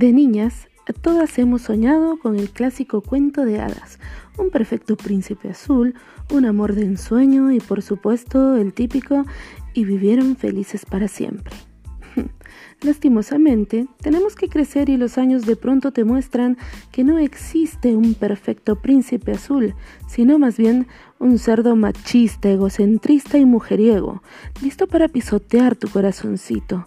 De niñas, todas hemos soñado con el clásico cuento de hadas, un perfecto príncipe azul, un amor de ensueño y por supuesto el típico y vivieron felices para siempre. Lastimosamente, tenemos que crecer y los años de pronto te muestran que no existe un perfecto príncipe azul, sino más bien un cerdo machista, egocentrista y mujeriego, listo para pisotear tu corazoncito.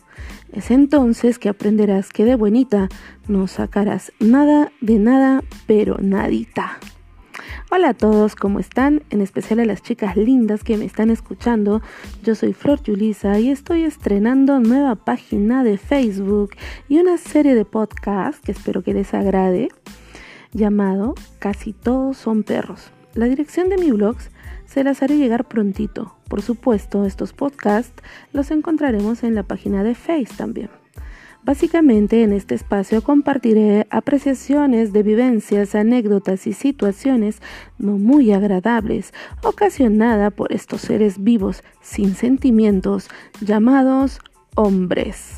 Es entonces que aprenderás que de buenita no sacarás nada de nada, pero nadita. Hola a todos, ¿cómo están? En especial a las chicas lindas que me están escuchando. Yo soy Flor Yulisa y estoy estrenando nueva página de Facebook y una serie de podcasts que espero que les agrade, llamado Casi todos son perros. La dirección de mi blog se las haré llegar prontito. Por supuesto, estos podcasts los encontraremos en la página de Facebook también. Básicamente en este espacio compartiré apreciaciones de vivencias, anécdotas y situaciones no muy agradables ocasionadas por estos seres vivos sin sentimientos llamados hombres.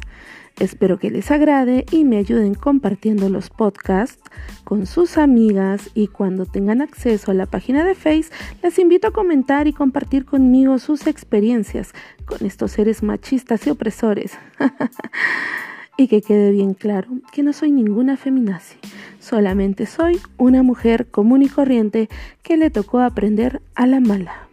Espero que les agrade y me ayuden compartiendo los podcasts con sus amigas y cuando tengan acceso a la página de Face, les invito a comentar y compartir conmigo sus experiencias con estos seres machistas y opresores. Y que quede bien claro que no soy ninguna feminazi, solamente soy una mujer común y corriente que le tocó aprender a la mala.